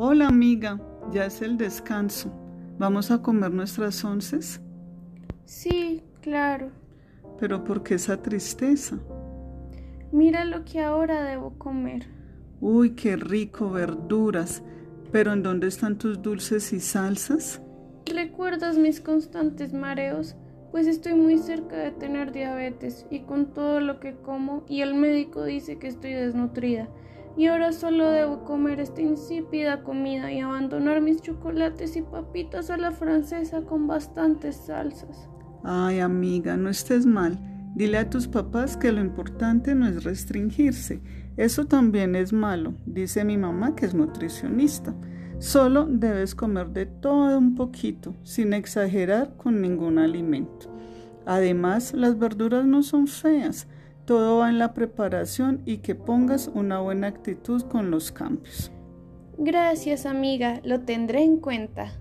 Hola amiga, ya es el descanso. ¿Vamos a comer nuestras onces? Sí, claro. Pero ¿por qué esa tristeza? Mira lo que ahora debo comer. Uy, qué rico, verduras. Pero ¿en dónde están tus dulces y salsas? ¿Recuerdas mis constantes mareos? Pues estoy muy cerca de tener diabetes y con todo lo que como y el médico dice que estoy desnutrida. Y ahora solo debo comer esta insípida comida y abandonar mis chocolates y papitas a la francesa con bastantes salsas. Ay, amiga, no estés mal. Dile a tus papás que lo importante no es restringirse. Eso también es malo, dice mi mamá que es nutricionista. Solo debes comer de todo un poquito, sin exagerar con ningún alimento. Además, las verduras no son feas, todo va en la preparación y que pongas una buena actitud con los cambios. Gracias, amiga, lo tendré en cuenta.